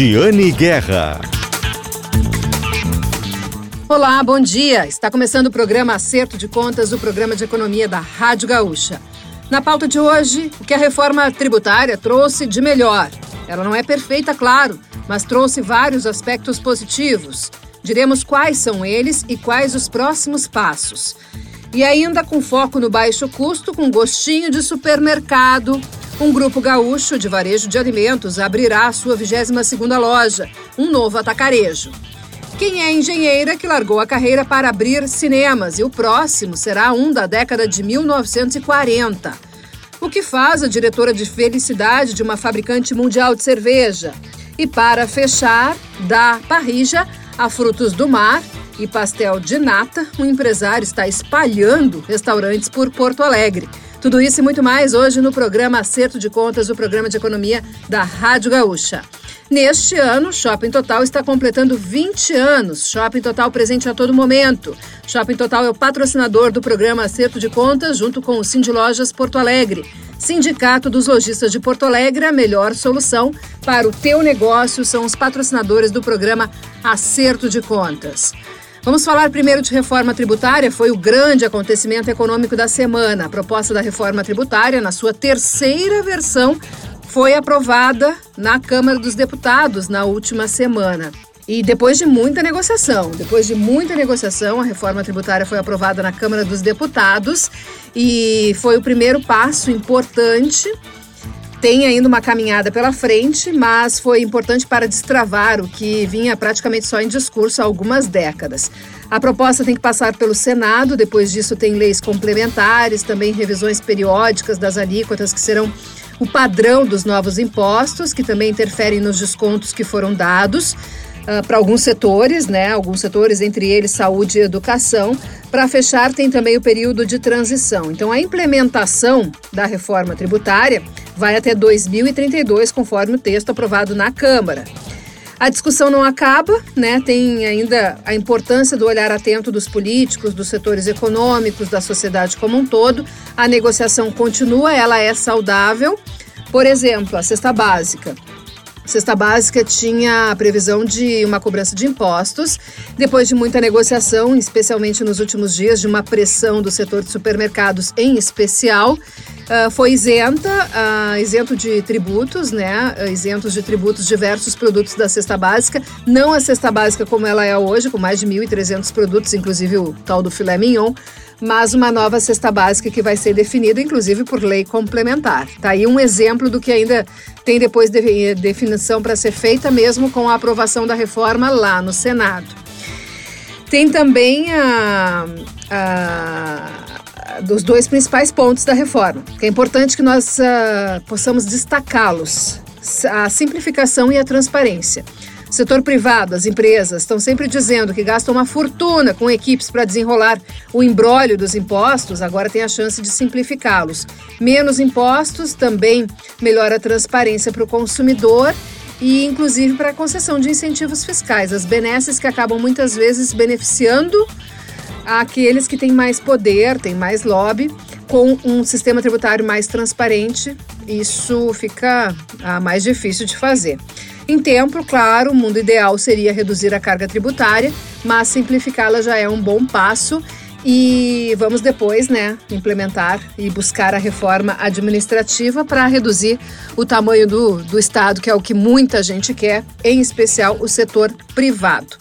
Regiane Guerra. Olá, bom dia. Está começando o programa Acerto de Contas, o programa de economia da Rádio Gaúcha. Na pauta de hoje, o que a reforma tributária trouxe de melhor. Ela não é perfeita, claro, mas trouxe vários aspectos positivos. Diremos quais são eles e quais os próximos passos. E ainda com foco no baixo custo, com gostinho de supermercado, um grupo gaúcho de varejo de alimentos abrirá a sua 22ª loja, um novo atacarejo. Quem é engenheira que largou a carreira para abrir cinemas e o próximo será um da década de 1940. O que faz a diretora de felicidade de uma fabricante mundial de cerveja? E para fechar, da parrija a frutos do mar e pastel de nata, o empresário está espalhando restaurantes por Porto Alegre. Tudo isso e muito mais hoje no programa Acerto de Contas, o programa de economia da Rádio Gaúcha. Neste ano, Shopping Total está completando 20 anos. Shopping Total presente a todo momento. Shopping Total é o patrocinador do programa Acerto de Contas, junto com o Cindy Lojas Porto Alegre. Sindicato dos Lojistas de Porto Alegre, a melhor solução para o teu negócio são os patrocinadores do programa Acerto de Contas. Vamos falar primeiro de reforma tributária. Foi o grande acontecimento econômico da semana. A proposta da reforma tributária, na sua terceira versão, foi aprovada na Câmara dos Deputados na última semana. E depois de muita negociação, depois de muita negociação, a reforma tributária foi aprovada na Câmara dos Deputados e foi o primeiro passo importante. Tem ainda uma caminhada pela frente, mas foi importante para destravar o que vinha praticamente só em discurso há algumas décadas. A proposta tem que passar pelo Senado, depois disso tem leis complementares, também revisões periódicas das alíquotas que serão o padrão dos novos impostos, que também interferem nos descontos que foram dados. Uh, para alguns setores, né? Alguns setores, entre eles saúde e educação. Para fechar, tem também o período de transição. Então, a implementação da reforma tributária vai até 2032, conforme o texto aprovado na Câmara. A discussão não acaba, né? Tem ainda a importância do olhar atento dos políticos, dos setores econômicos, da sociedade como um todo. A negociação continua, ela é saudável. Por exemplo, a cesta básica. Cesta básica tinha a previsão de uma cobrança de impostos. Depois de muita negociação, especialmente nos últimos dias, de uma pressão do setor de supermercados em especial, Uh, foi isenta, uh, isento de tributos, né? Uh, isentos de tributos diversos produtos da cesta básica. Não a cesta básica como ela é hoje, com mais de 1.300 produtos, inclusive o tal do filé mignon, mas uma nova cesta básica que vai ser definida, inclusive, por lei complementar. Tá aí um exemplo do que ainda tem depois de definição para ser feita, mesmo com a aprovação da reforma lá no Senado. Tem também a, a dos dois principais pontos da reforma, é importante que nós uh, possamos destacá-los: a simplificação e a transparência. Setor privado, as empresas, estão sempre dizendo que gastam uma fortuna com equipes para desenrolar o embrólio dos impostos, agora tem a chance de simplificá-los. Menos impostos também melhora a transparência para o consumidor e, inclusive, para a concessão de incentivos fiscais, as benesses que acabam muitas vezes beneficiando aqueles que têm mais poder, têm mais lobby, com um sistema tributário mais transparente, isso fica ah, mais difícil de fazer. Em tempo, claro, o mundo ideal seria reduzir a carga tributária, mas simplificá-la já é um bom passo e vamos depois, né, implementar e buscar a reforma administrativa para reduzir o tamanho do, do Estado, que é o que muita gente quer, em especial o setor privado.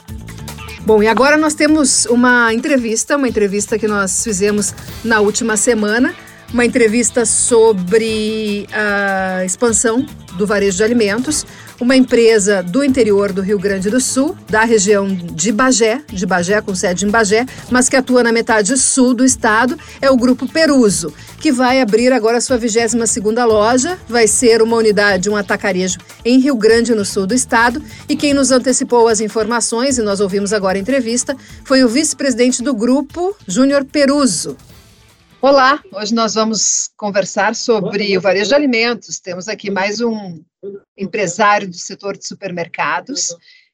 Bom, e agora nós temos uma entrevista, uma entrevista que nós fizemos na última semana, uma entrevista sobre a expansão do varejo de alimentos, uma empresa do interior do Rio Grande do Sul, da região de Bagé, de Bagé com sede em Bagé, mas que atua na metade sul do estado, é o grupo Peruso, que vai abrir agora sua 22ª loja, vai ser uma unidade, um atacarejo em Rio Grande no sul do estado, e quem nos antecipou as informações e nós ouvimos agora a entrevista foi o vice-presidente do grupo, Júnior Peruso. Olá, hoje nós vamos conversar sobre o varejo de alimentos. Temos aqui mais um empresário do setor de supermercados.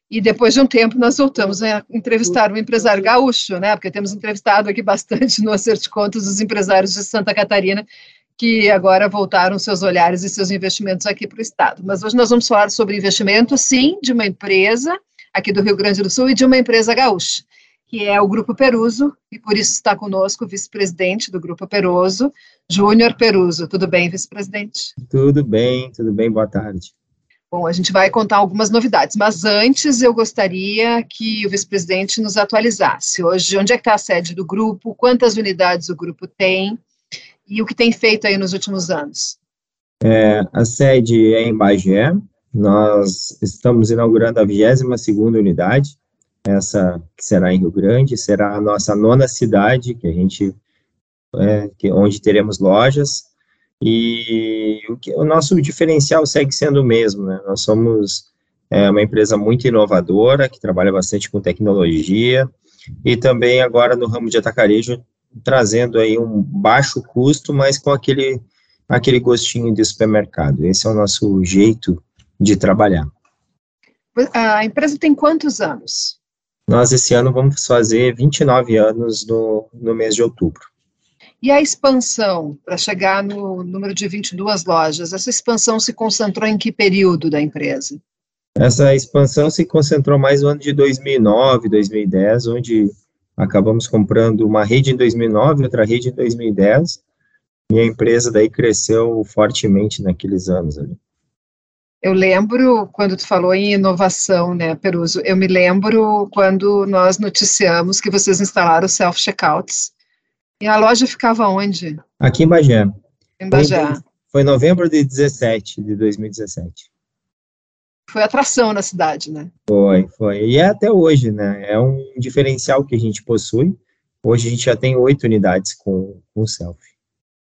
E depois de um tempo nós voltamos a entrevistar um empresário gaúcho, né? Porque temos entrevistado aqui bastante no Acerto de Contas os empresários de Santa Catarina, que agora voltaram seus olhares e seus investimentos aqui para o Estado. Mas hoje nós vamos falar sobre investimento, sim, de uma empresa aqui do Rio Grande do Sul e de uma empresa gaúcha, que é o Grupo Peruso, e por isso está conosco o vice-presidente do Grupo Peruso, Júnior Peruso. Tudo bem, vice-presidente? Tudo bem, tudo bem, boa tarde. Bom, a gente vai contar algumas novidades, mas antes eu gostaria que o vice-presidente nos atualizasse. Hoje, onde é que está a sede do grupo, quantas unidades o grupo tem e o que tem feito aí nos últimos anos? É, a sede é em Bagé, nós estamos inaugurando a 22ª unidade, essa que será em Rio Grande, será a nossa nona cidade, que a gente, é, que, onde teremos lojas, e o, que, o nosso diferencial segue sendo o mesmo, né? Nós somos é, uma empresa muito inovadora, que trabalha bastante com tecnologia, e também agora no ramo de atacarejo, trazendo aí um baixo custo, mas com aquele, aquele gostinho de supermercado. Esse é o nosso jeito de trabalhar. A empresa tem quantos anos? Nós, esse ano, vamos fazer 29 anos no, no mês de outubro. E a expansão, para chegar no número de 22 lojas, essa expansão se concentrou em que período da empresa? Essa expansão se concentrou mais no ano de 2009, 2010, onde acabamos comprando uma rede em 2009, outra rede em 2010, e a empresa daí cresceu fortemente naqueles anos ali. Eu lembro, quando tu falou em inovação, né, Peruso, eu me lembro quando nós noticiamos que vocês instalaram self-checkouts e a loja ficava onde? Aqui em Bagé. Em Bagé. Foi, em novembro de 17, de 2017. Foi atração na cidade, né? Foi, foi. E é até hoje, né? É um diferencial que a gente possui. Hoje a gente já tem oito unidades com, com selfie.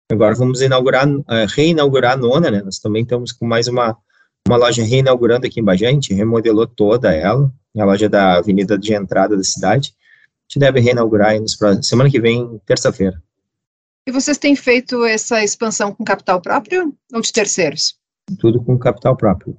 Agora vamos inaugurar, uh, reinaugurar a nona, né? Nós também estamos com mais uma, uma loja reinaugurando aqui em Bagé. A gente remodelou toda ela. A loja da avenida de entrada da cidade gente deve reinaugurar aí nos próximos, semana que vem, terça-feira. E vocês têm feito essa expansão com capital próprio ou de terceiros? Tudo com capital próprio.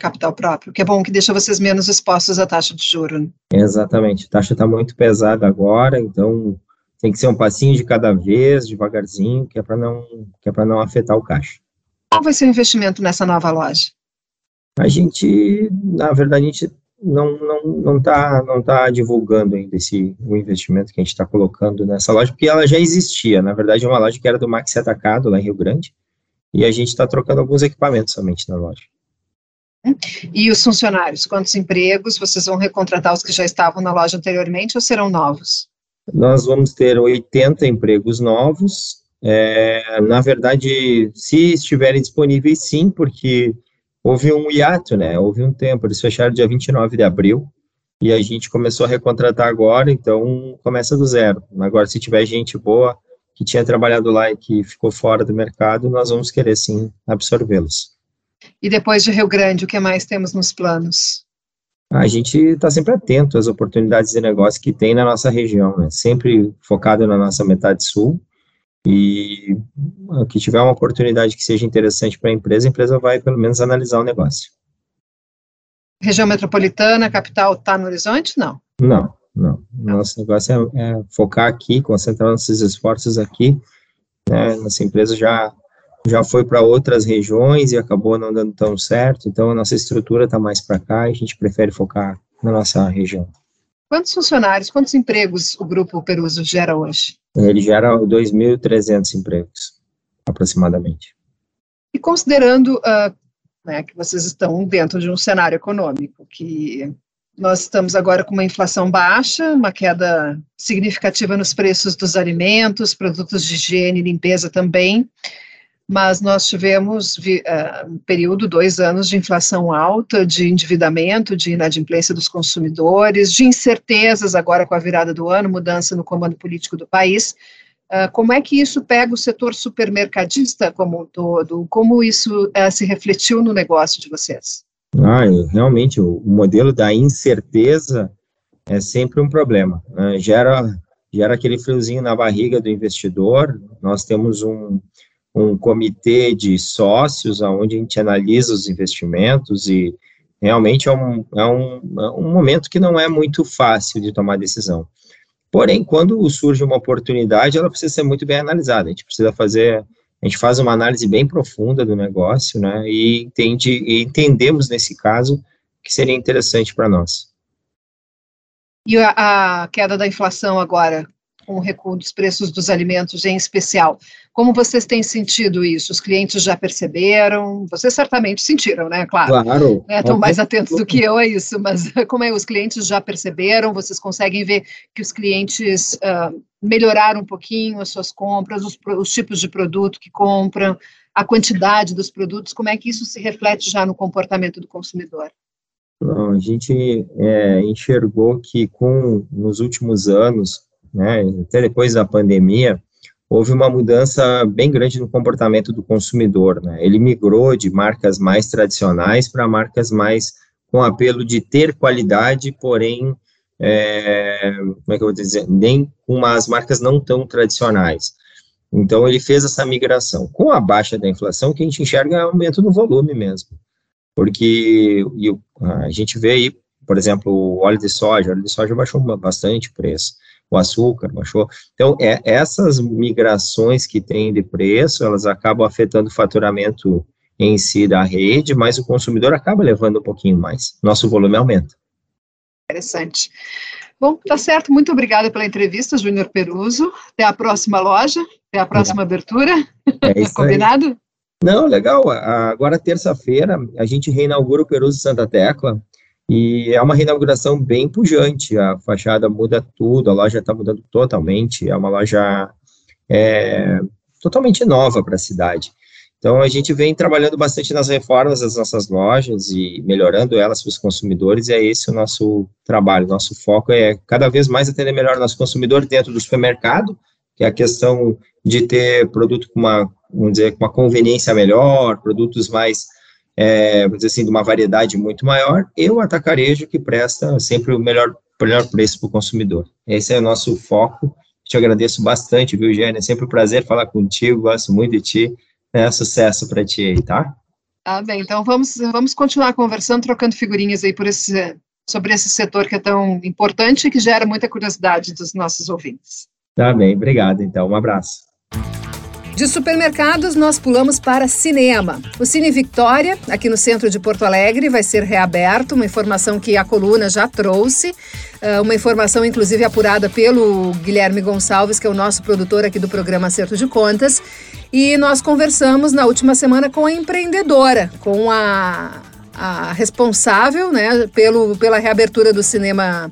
Capital próprio, que é bom que deixa vocês menos expostos à taxa de juros. Né? Exatamente, a taxa está muito pesada agora, então tem que ser um passinho de cada vez, devagarzinho, que é para não, que é para não afetar o caixa. Qual vai ser o investimento nessa nova loja? A gente, na verdade, a gente não não não está não tá divulgando ainda esse o investimento que a gente está colocando nessa loja porque ela já existia. Na verdade é uma loja que era do Maxi Atacado lá em Rio Grande e a gente está trocando alguns equipamentos somente na loja. E os funcionários? Quantos empregos? Vocês vão recontratar os que já estavam na loja anteriormente ou serão novos? Nós vamos ter 80 empregos novos. É, na verdade se estiverem disponíveis sim porque houve um hiato, né? Houve um tempo, eles fecharam dia 29 de abril e a gente começou a recontratar agora, então começa do zero. Agora, se tiver gente boa que tinha trabalhado lá e que ficou fora do mercado, nós vamos querer sim absorvê-los. E depois de Rio Grande, o que mais temos nos planos? A gente está sempre atento às oportunidades de negócio que tem na nossa região, né? Sempre focado na nossa metade sul e que tiver uma oportunidade que seja interessante para a empresa, a empresa vai pelo menos analisar o negócio. Região metropolitana, capital, está no horizonte? Não. Não, não. Nosso negócio é, é focar aqui, concentrar nossos esforços aqui. Né? Nossa empresa já já foi para outras regiões e acabou não dando tão certo, então a nossa estrutura está mais para cá e a gente prefere focar na nossa região. Quantos funcionários, quantos empregos o Grupo Peruso gera hoje? Ele gera 2.300 empregos, aproximadamente. E considerando uh, né, que vocês estão dentro de um cenário econômico, que nós estamos agora com uma inflação baixa, uma queda significativa nos preços dos alimentos, produtos de higiene e limpeza também, mas nós tivemos uh, um período, dois anos de inflação alta, de endividamento, de inadimplência dos consumidores, de incertezas agora com a virada do ano, mudança no comando político do país. Uh, como é que isso pega o setor supermercadista como um todo? Como isso uh, se refletiu no negócio de vocês? Ah, realmente, o, o modelo da incerteza é sempre um problema. Né? Gera, gera aquele friozinho na barriga do investidor. Nós temos um, um comitê de sócios, onde a gente analisa os investimentos e realmente é um, é um, é um momento que não é muito fácil de tomar decisão. Porém, quando surge uma oportunidade, ela precisa ser muito bem analisada. A gente precisa fazer a gente faz uma análise bem profunda do negócio, né, e, entende, e entendemos nesse caso que seria interessante para nós. E a, a, queda da inflação agora, com o recuo dos preços dos alimentos em especial, como vocês têm sentido isso? Os clientes já perceberam? Vocês certamente sentiram, né? Claro. Claro. Né? Estão mais atentos do que eu a isso, mas como é? Os clientes já perceberam? Vocês conseguem ver que os clientes uh, melhoraram um pouquinho as suas compras, os, os tipos de produto que compram, a quantidade dos produtos? Como é que isso se reflete já no comportamento do consumidor? Não, a gente é, enxergou que com nos últimos anos, né, até depois da pandemia, houve uma mudança bem grande no comportamento do consumidor. Né? Ele migrou de marcas mais tradicionais para marcas mais com apelo de ter qualidade, porém, é, como é que eu vou dizer, nem com umas marcas não tão tradicionais. Então, ele fez essa migração. Com a baixa da inflação, o que a gente enxerga é aumento no volume mesmo. Porque a gente vê aí, por exemplo, o óleo de soja, o óleo de soja baixou bastante o preço o açúcar baixou. Então, é, essas migrações que tem de preço, elas acabam afetando o faturamento em si da rede, mas o consumidor acaba levando um pouquinho mais. Nosso volume aumenta. Interessante. Bom, tá certo. Muito obrigada pela entrevista, Júnior Peruso. Até a próxima loja, até a próxima abertura. É isso Combinado? Aí. Não, legal. Agora, terça-feira, a gente reinaugura o Peruso Santa Tecla. E é uma reinauguração bem pujante, a fachada muda tudo, a loja está mudando totalmente, é uma loja é, totalmente nova para a cidade. Então, a gente vem trabalhando bastante nas reformas das nossas lojas e melhorando elas para os consumidores, e é esse o nosso trabalho. Nosso foco é cada vez mais atender melhor o nosso consumidor dentro do supermercado, que é a questão de ter produto com uma, vamos dizer, com uma conveniência melhor, produtos mais é, vamos dizer assim, de uma variedade muito maior, e o atacarejo que presta sempre o melhor, melhor preço para o consumidor. Esse é o nosso foco. Te agradeço bastante, viu, Gênia? É sempre um prazer falar contigo, gosto muito de ti. É, sucesso para ti aí, tá? Tá bem, então vamos, vamos continuar conversando, trocando figurinhas aí por esse, sobre esse setor que é tão importante e que gera muita curiosidade dos nossos ouvintes. Tá bem, obrigado então, um abraço. De supermercados, nós pulamos para cinema. O Cine Victória, aqui no centro de Porto Alegre, vai ser reaberto, uma informação que a coluna já trouxe, eh, uma informação inclusive apurada pelo Guilherme Gonçalves, que é o nosso produtor aqui do programa Acerto de Contas. E nós conversamos na última semana com a empreendedora, com a, a responsável né, pelo, pela reabertura do cinema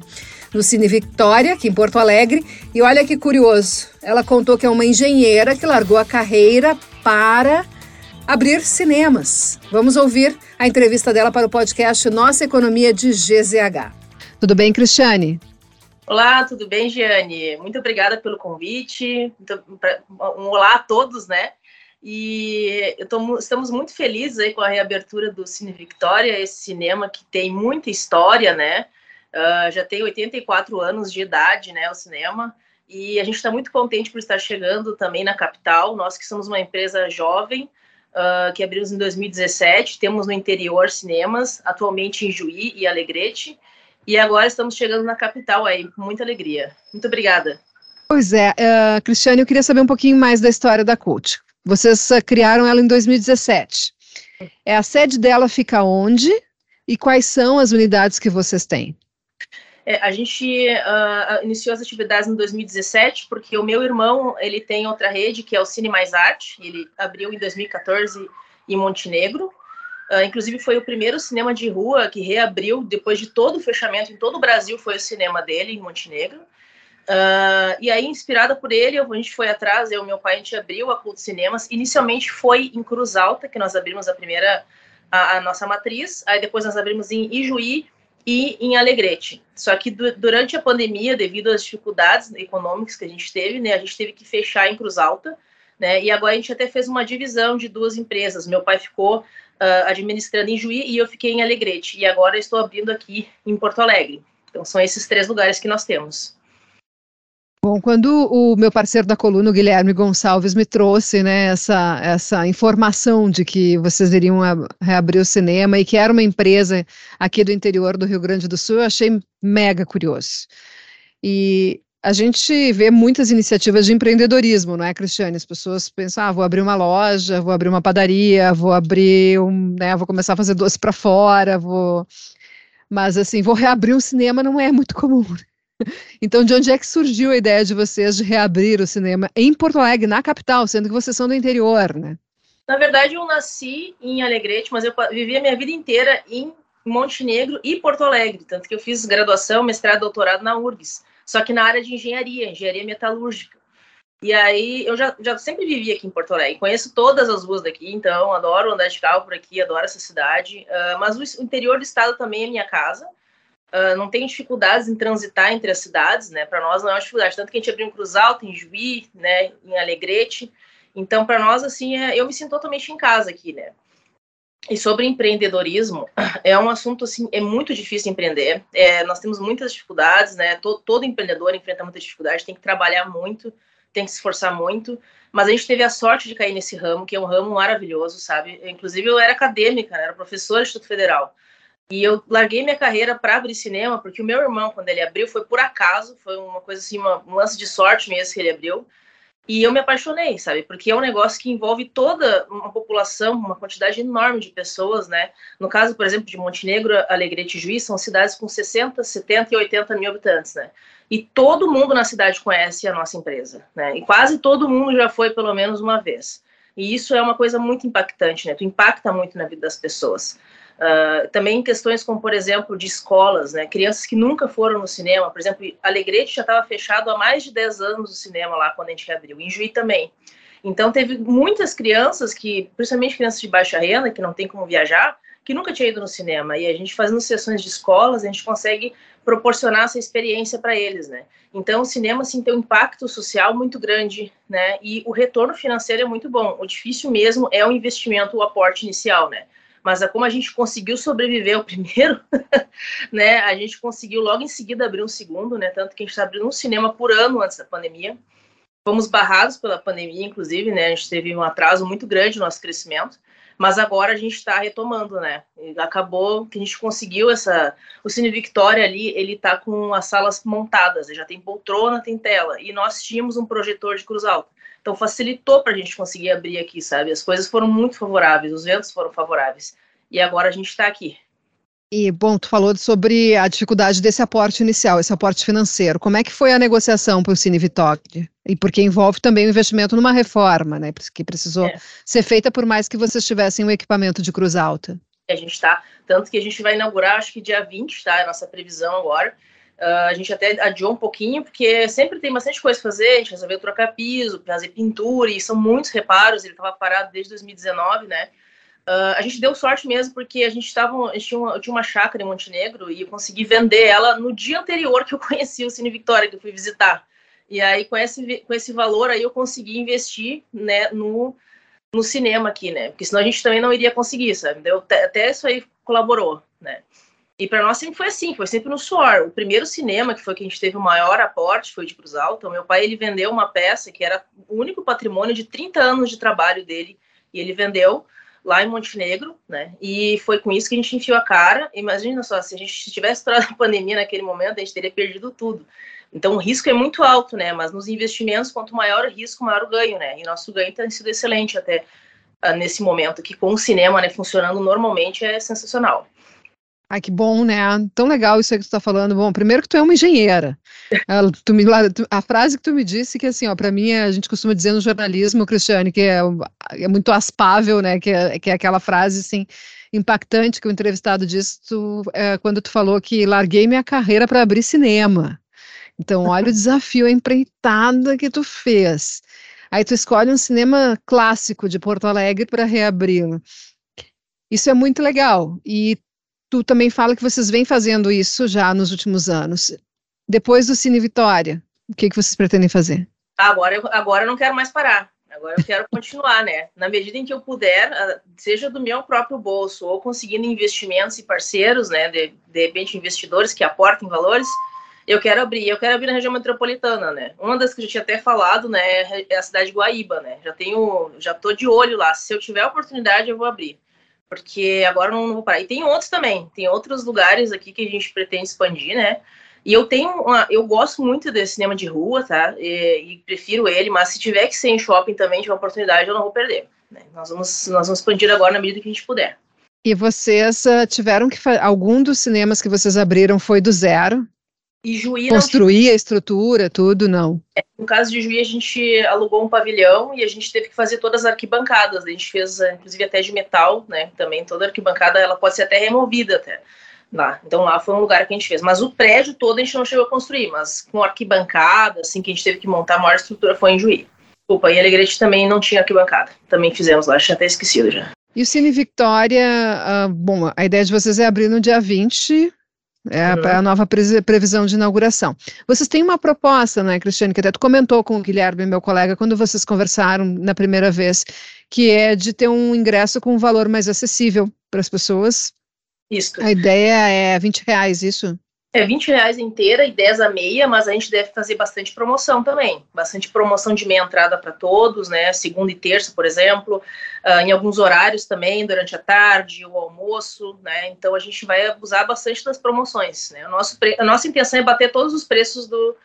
no Cine Victória, aqui em Porto Alegre. E olha que curioso, ela contou que é uma engenheira que largou a carreira para abrir cinemas. Vamos ouvir a entrevista dela para o podcast Nossa Economia de GZH. Tudo bem, Cristiane? Olá, tudo bem, Giane? Muito obrigada pelo convite. Um olá a todos, né? E tô, estamos muito felizes aí com a reabertura do Cine Victória, esse cinema que tem muita história, né? Uh, já tem 84 anos de idade, né, o cinema, e a gente está muito contente por estar chegando também na capital. Nós que somos uma empresa jovem, uh, que abrimos em 2017, temos no interior cinemas, atualmente em Juí e Alegrete, e agora estamos chegando na capital aí, com muita alegria. Muito obrigada. Pois é, uh, Cristiane, eu queria saber um pouquinho mais da história da CUT. Vocês uh, criaram ela em 2017. É, a sede dela fica onde e quais são as unidades que vocês têm? É, a gente uh, iniciou as atividades em 2017 porque o meu irmão ele tem outra rede que é o Cine Mais Arte. Ele abriu em 2014 em Montenegro. Uh, inclusive foi o primeiro cinema de rua que reabriu depois de todo o fechamento em todo o Brasil foi o cinema dele em Montenegro. Uh, e aí, inspirada por ele, a gente foi atrás, eu e meu pai, a gente abriu a Cult Cinemas. Inicialmente foi em Cruz Alta, que nós abrimos a primeira, a, a nossa matriz. Aí depois nós abrimos em Ijuí, e em Alegrete. Só que du durante a pandemia, devido às dificuldades econômicas que a gente teve, né, a gente teve que fechar em Cruz Alta, né, e agora a gente até fez uma divisão de duas empresas. Meu pai ficou uh, administrando em Juí e eu fiquei em Alegrete. E agora estou abrindo aqui em Porto Alegre. Então são esses três lugares que nós temos. Bom, quando o meu parceiro da coluna, o Guilherme Gonçalves, me trouxe né, essa, essa informação de que vocês iriam reabrir o cinema e que era uma empresa aqui do interior do Rio Grande do Sul, eu achei mega curioso. E a gente vê muitas iniciativas de empreendedorismo, não é, Cristiane? As pessoas pensam, ah, vou abrir uma loja, vou abrir uma padaria, vou abrir um, né, vou começar a fazer doce para fora, vou... Mas, assim, vou reabrir um cinema não é muito comum. Então, de onde é que surgiu a ideia de vocês de reabrir o cinema em Porto Alegre, na capital, sendo que vocês são do interior, né? Na verdade, eu nasci em Alegrete, mas eu vivi a minha vida inteira em Montenegro e Porto Alegre, tanto que eu fiz graduação, mestrado, doutorado na URGS, só que na área de engenharia, engenharia metalúrgica. E aí eu já, já sempre vivi aqui em Porto Alegre, conheço todas as ruas daqui, então adoro andar de carro por aqui, adoro essa cidade. Uh, mas o interior do estado também é minha casa. Uh, não tenho dificuldades em transitar entre as cidades, né? Para nós não é uma dificuldade, tanto que a gente abriu em Cruz Alta, em Juí, né? Em Alegrete. Então, para nós, assim, é, eu me sinto totalmente em casa aqui, né? E sobre empreendedorismo, é um assunto assim, é muito difícil empreender. É, nós temos muitas dificuldades, né? Todo, todo, empreendedor enfrenta muita dificuldade, tem que trabalhar muito, tem que se esforçar muito. Mas a gente teve a sorte de cair nesse ramo, que é um ramo maravilhoso, sabe? Inclusive, eu era acadêmica, né? era professora do Instituto Federal. E eu larguei minha carreira para abrir cinema, porque o meu irmão, quando ele abriu, foi por acaso, foi uma coisa assim, uma, um lance de sorte mesmo que ele abriu. E eu me apaixonei, sabe? Porque é um negócio que envolve toda uma população, uma quantidade enorme de pessoas, né? No caso, por exemplo, de Montenegro, Alegrete e Juiz, são cidades com 60, 70 e 80 mil habitantes, né? E todo mundo na cidade conhece a nossa empresa, né? E quase todo mundo já foi pelo menos uma vez. E isso é uma coisa muito impactante, né? Tu impacta muito na vida das pessoas. Uh, também questões como, por exemplo, de escolas, né? Crianças que nunca foram no cinema. Por exemplo, Alegrete já estava fechado há mais de 10 anos o cinema lá quando a gente reabriu. Em Juí também. Então, teve muitas crianças que, principalmente crianças de baixa renda, que não tem como viajar, que nunca tinha ido no cinema. E a gente fazendo sessões de escolas, a gente consegue proporcionar essa experiência para eles, né? Então, o cinema, assim, tem um impacto social muito grande, né? E o retorno financeiro é muito bom. O difícil mesmo é o investimento, o aporte inicial, né? Mas é como a gente conseguiu sobreviver ao primeiro, né, a gente conseguiu logo em seguida abrir um segundo, né, tanto que a gente está abrindo um cinema por ano antes da pandemia. Fomos barrados pela pandemia, inclusive, né, a gente teve um atraso muito grande no nosso crescimento, mas agora a gente está retomando, né, acabou que a gente conseguiu essa, o Cine Victoria ali, ele está com as salas montadas, já tem poltrona, tem tela, e nós tínhamos um projetor de cruz alta. Então facilitou para a gente conseguir abrir aqui, sabe? As coisas foram muito favoráveis, os ventos foram favoráveis. E agora a gente está aqui. E, bom, tu falou sobre a dificuldade desse aporte inicial, esse aporte financeiro. Como é que foi a negociação para o Cine Vitória? E porque envolve também o investimento numa reforma, né? Que precisou é. ser feita por mais que vocês tivessem o um equipamento de cruz alta. A gente está, tanto que a gente vai inaugurar, acho que dia 20, tá? É a nossa previsão agora. Uh, a gente até adiou um pouquinho, porque sempre tem bastante coisa para fazer, a gente resolveu trocar piso, fazer pintura, e são muitos reparos, ele estava parado desde 2019, né? Uh, a gente deu sorte mesmo, porque a gente, tava, a gente tinha, uma, tinha uma chácara em Montenegro e eu consegui vender ela no dia anterior que eu conheci o Cine Victoria, que eu fui visitar. E aí, com esse, com esse valor aí, eu consegui investir né, no, no cinema aqui, né? Porque senão a gente também não iria conseguir, sabe? Deu, até isso aí colaborou, né? E para nós sempre foi assim, foi sempre no suor. O primeiro cinema, que foi que a gente teve o maior aporte, foi de Cruz Alta. O meu pai, ele vendeu uma peça que era o único patrimônio de 30 anos de trabalho dele, e ele vendeu lá em Montenegro, né? E foi com isso que a gente enfiou a cara. Imagina só, se a gente tivesse estourado a pandemia naquele momento, a gente teria perdido tudo. Então o risco é muito alto, né? Mas nos investimentos, quanto maior o risco, maior o ganho, né? E nosso ganho tem sido excelente até uh, nesse momento, que com o cinema né, funcionando normalmente é sensacional. Ai, que bom, né? Tão legal isso aí que tu tá falando. Bom, primeiro que tu é uma engenheira. tu me, a frase que tu me disse, que assim, ó, pra mim, a gente costuma dizer no jornalismo, Cristiane, que é, é muito aspável, né? Que é, que é aquela frase, assim, impactante que o entrevistado disse tu, é, quando tu falou que larguei minha carreira para abrir cinema. Então, olha o desafio, a empreitada que tu fez. Aí tu escolhe um cinema clássico de Porto Alegre para reabri-lo. Isso é muito legal. E tu também fala que vocês vêm fazendo isso já nos últimos anos. Depois do Cine Vitória, o que, que vocês pretendem fazer? Agora eu, agora eu não quero mais parar. Agora eu quero continuar, né? Na medida em que eu puder, ah, seja do meu próprio bolso ou conseguindo investimentos e parceiros, né? De, de repente, investidores que aportem valores, eu quero abrir. Eu quero abrir na região metropolitana, né? Uma das que eu já tinha até falado, né? É a cidade de Guaíba, né? Já tenho, já tô de olho lá. Se eu tiver oportunidade, eu vou abrir porque agora não, não vou parar. E tem outros também, tem outros lugares aqui que a gente pretende expandir, né? E eu tenho uma, eu gosto muito desse cinema de rua, tá? E, e, prefiro ele, mas se tiver que ser em shopping também, tiver uma oportunidade, eu não vou perder. Né? Nós, vamos, nós vamos expandir agora na medida que a gente puder. E vocês uh, tiveram que algum dos cinemas que vocês abriram foi do zero? E Juí Construir não... a estrutura, tudo, não? É, no caso de Juí, a gente alugou um pavilhão e a gente teve que fazer todas as arquibancadas. A gente fez, eh, inclusive, até de metal, né? Também toda arquibancada, ela pode ser até removida até lá. Então lá foi um lugar que a gente fez. Mas o prédio todo a gente não chegou a construir, mas com arquibancada, assim, que a gente teve que montar a maior estrutura foi em Juí. Desculpa, em Alegrete também não tinha arquibancada. Também fizemos lá, tinha até esquecido já. E o Cine Victoria, uh, bom, a ideia de vocês é abrir no dia 20, é a, a, nova previsão de inauguração. Vocês têm uma proposta, né, Cristiane, que até tu comentou com o Guilherme, meu colega, quando vocês conversaram na primeira vez, que é de ter um ingresso com um valor mais acessível para as pessoas isso. A ideia é 20 reais, isso? É 20 reais inteira e 10 a meia, mas a gente deve fazer bastante promoção também. Bastante promoção de meia entrada para todos, né? Segunda e terça, por exemplo, uh, em alguns horários também, durante a tarde, o almoço, né? Então a gente vai abusar bastante das promoções, né? O nosso a nossa intenção é bater todos os preços do,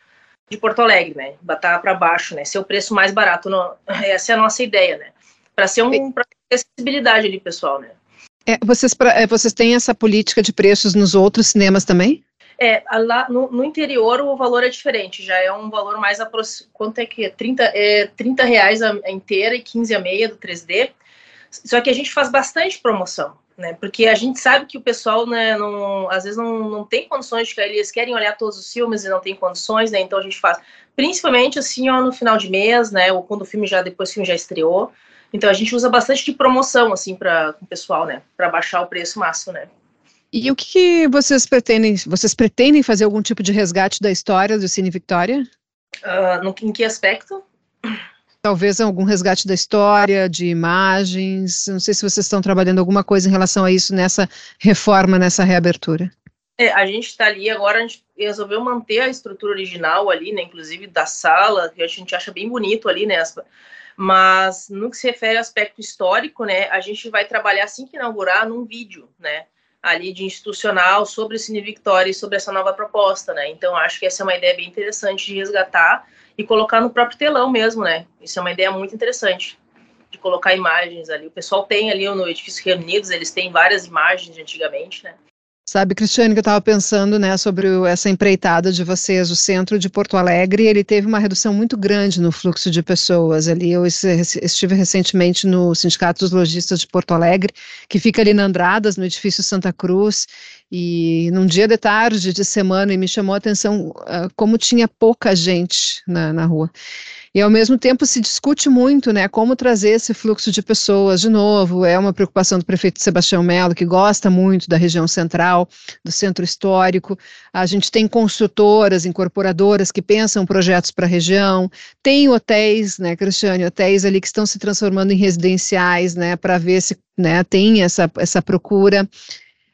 de Porto Alegre, né? Batar para baixo, né? Ser o preço mais barato. No, essa é a nossa ideia, né? Para ser um, para acessibilidade ali, pessoal, né? É, vocês, pra, é, vocês têm essa política de preços nos outros cinemas também? É, lá no, no, interior o valor é diferente, já é um valor mais aproximado. Quanto é que é? 30, é 30 reais a, inteira e 15 a meia do 3D. Só que a gente faz bastante promoção, né? Porque a gente sabe que o pessoal, né, não, às vezes não, não tem condições de eles querem olhar todos os filmes e não tem condições, né? Então a gente faz, principalmente assim, ó, no final de mês, né? Ou quando o filme já depois o filme já estreou. Então a gente usa bastante de promoção assim para o pessoal, né, para baixar o preço máximo, né? E o que, que, vocês pretendem? Vocês pretendem fazer algum tipo de resgate da história do Cine Victoria? Uh, no, em que aspecto? Talvez algum resgate da história, de imagens. Não sei se vocês estão trabalhando alguma coisa em relação a isso nessa reforma, nessa reabertura. É, a gente está ali agora, a gente resolveu manter a estrutura original ali, né? Inclusive da sala, que a gente acha bem bonito ali, né? As, mas no que se refere ao aspecto histórico, né, a gente vai trabalhar assim que inaugurar num vídeo, né, ali de institucional sobre o Cine Victoria e sobre essa nova proposta, né? Então acho que essa é uma ideia bem interessante de resgatar e colocar no próprio telão mesmo, né? Isso é uma ideia muito interessante de colocar imagens ali. O pessoal tem ali no edifício Reunidos, eles têm várias imagens de antigamente, né? Sabe, Cristiane, que eu estava pensando né, sobre essa empreitada de vocês, o centro de Porto Alegre, ele teve uma redução muito grande no fluxo de pessoas. Ali eu estive recentemente no Sindicato dos Lojistas de Porto Alegre, que fica ali na Andradas, no edifício Santa Cruz, e num dia de tarde, de semana, e me chamou a atenção uh, como tinha pouca gente na, na rua. E ao mesmo tempo se discute muito, né, como trazer esse fluxo de pessoas de novo. É uma preocupação do prefeito Sebastião Melo, que gosta muito da região central, do centro histórico. A gente tem construtoras, incorporadoras que pensam projetos para a região. Tem hotéis, né, Cristiane, hotéis ali que estão se transformando em residenciais, né, para ver se, né, tem essa, essa procura.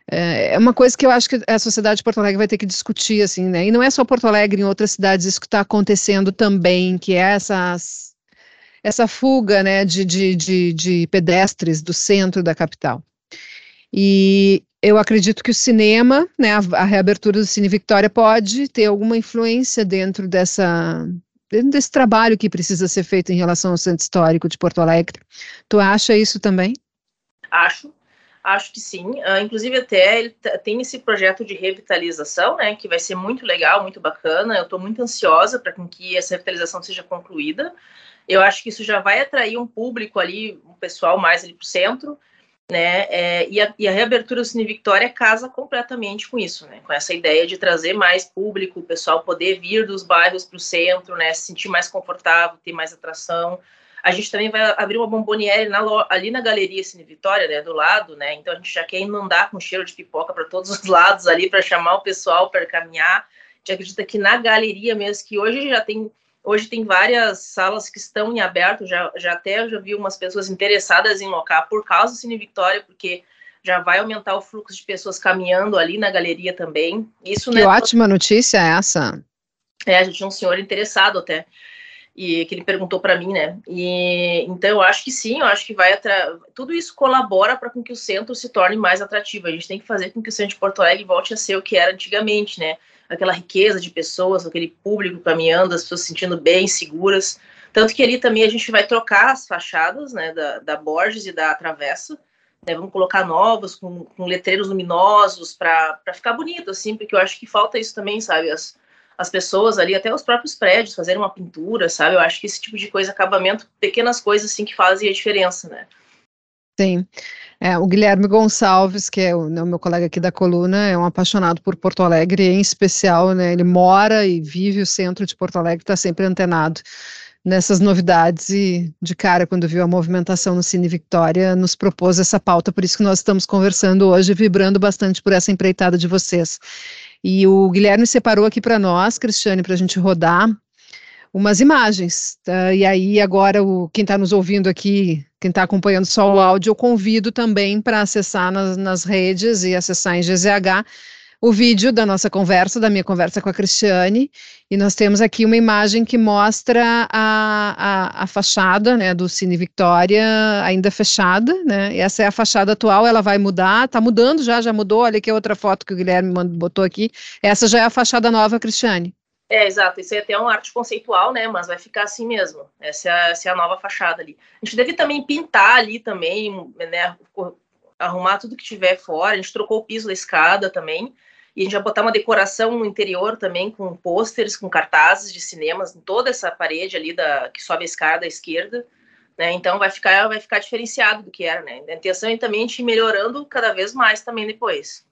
É, é uma coisa que eu acho que a sociedade de Porto Alegre vai ter que discutir, assim, né? E não é só Porto Alegre, em outras cidades isso que está acontecendo também, que é essas, essa fuga, né, de, de, de, de pedestres do centro da capital. E eu acredito que o cinema, né, a, a, reabertura do Cine Victoria pode ter alguma influência dentro dessa dentro desse trabalho que precisa ser feito em relação ao centro histórico de Porto Alegre. Tu acha isso também? Acho, Acho que sim. Uh, inclusive, até ele tem esse projeto de revitalização, né? Que vai ser muito legal, muito bacana. Eu estou muito ansiosa para que essa revitalização seja concluída. Eu acho que isso já vai atrair um público ali, um pessoal mais ali para o centro, né? É, e, a, e, a, reabertura do Cine Victoria casa completamente com isso, né? Com essa ideia de trazer mais público, o pessoal poder vir dos bairros para o centro, né? Se sentir mais confortável, ter mais atração. A gente também vai abrir uma bomboniere na, ali na Galeria Cine Vitória, né, do lado, né? Então a gente já quer inundar com cheiro de pipoca para todos os lados ali para chamar o pessoal para caminhar. A gente acredita que na galeria mesmo, que hoje já tem Hoje tem várias salas que estão em aberto, já, já até já vi umas pessoas interessadas em locar por causa do Cine Vitória, porque já vai aumentar o fluxo de pessoas caminhando ali na galeria também. Isso, que né, ótima notícia é essa. É, a gente tinha um senhor interessado até e que ele perguntou para mim, né? E então eu acho que sim, eu acho que vai atra... tudo isso colabora para com que o centro se torne mais atrativo. A gente tem que fazer com que o centro de Porto Alegre volte a ser o que era antigamente, né? aquela riqueza de pessoas, aquele público caminhando, as pessoas se sentindo bem, seguras. Tanto que ali também a gente vai trocar as fachadas, né, da, da Borges e da Travessa, né, vamos colocar novas, com, com letreiros luminosos, para ficar bonito, assim, porque eu acho que falta isso também, sabe, as, as pessoas ali, até os próprios prédios, fazerem uma pintura, sabe, eu acho que esse tipo de coisa, acabamento, pequenas coisas, assim, que fazem a diferença, né. Sim. É, o Guilherme Gonçalves, que é o, né, o, meu colega aqui da coluna, é um apaixonado por Porto Alegre, em especial, né, ele mora e vive o centro de Porto Alegre, está sempre antenado nessas novidades e de cara quando viu a movimentação no Cine Victoria nos propôs essa pauta, por isso que nós estamos conversando hoje, vibrando bastante por essa empreitada de vocês. E o Guilherme separou aqui para nós, Cristiane, para a gente rodar umas imagens. Tá? E aí, agora, o, quem está nos ouvindo aqui, quem está acompanhando só o áudio, eu convido também para acessar nas, nas redes e acessar em GZH o vídeo da nossa conversa, da minha conversa com a Cristiane, e nós temos aqui uma imagem que mostra a, a, a fachada, né, do Cine Victoria ainda fechada, né, e essa é a fachada atual, ela vai mudar, está mudando já, já mudou, olha aqui outra foto que o Guilherme botou aqui, essa já é a fachada nova, Cristiane. É, exato. Isso aí é até uma arte conceitual, né? Mas vai ficar assim mesmo. Essa é, a, essa é a nova fachada ali. A gente deve também pintar ali também, né? Arrumar tudo que tiver fora. A gente trocou o piso da escada também. E a gente vai botar uma decoração no interior também, com pôsteres, com cartazes de cinemas em toda essa parede ali da, que sobe a escada à esquerda. Né? Então vai ficar, vai ficar diferenciado do que era, né? A intenção é também a gente ir melhorando cada vez mais também depois.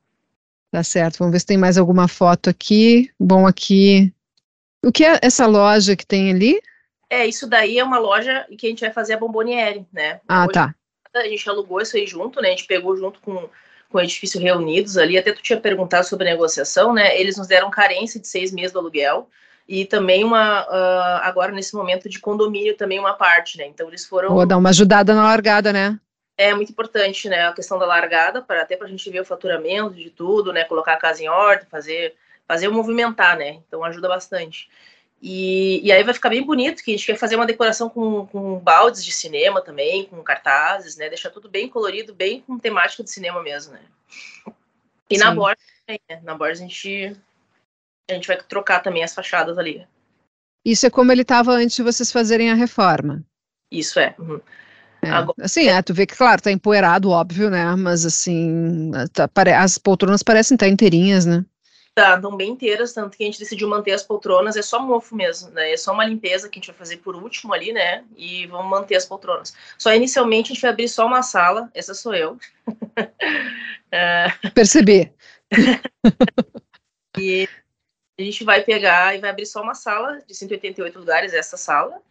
Tá certo. Vamos ver se tem mais alguma foto aqui. Bom, aqui o que é essa loja que tem ali? É, isso daí é uma loja que a gente vai fazer a Bomboniere, né? Ah, Hoje, tá. A gente alugou isso aí junto, né? A gente pegou junto com, com o edifício reunidos ali. Até tu tinha perguntado sobre a negociação, né? Eles nos deram carência de seis meses do aluguel e também uma uh, agora nesse momento de condomínio também uma parte, né? Então eles foram. Vou dar uma ajudada na largada, né? É muito importante, né? A questão da largada para até para a gente ver o faturamento de tudo, né? Colocar a casa em ordem, fazer fazer o movimentar, né? Então ajuda bastante. E, e aí vai ficar bem bonito, que a gente quer fazer uma decoração com, com baldes de cinema também, com cartazes, né? Deixar tudo bem colorido, bem com temática de cinema mesmo, né? E Sim. na borda, né? na borda a gente, a gente vai trocar também as fachadas ali. Isso é como ele estava antes de vocês fazerem a reforma. Isso é. Uhum. É, Agora, assim, é, tu vê que, claro, tá empoeirado, óbvio, né? Mas assim, tá, as poltronas parecem estar inteirinhas, né? Tá, estão bem inteiras, tanto que a gente decidiu manter as poltronas, é só mofo mesmo, né? É só uma limpeza que a gente vai fazer por último ali, né? E vamos manter as poltronas. Só inicialmente a gente vai abrir só uma sala, essa sou eu. é... Percebi. e a gente vai pegar e vai abrir só uma sala de 188 lugares, essa sala.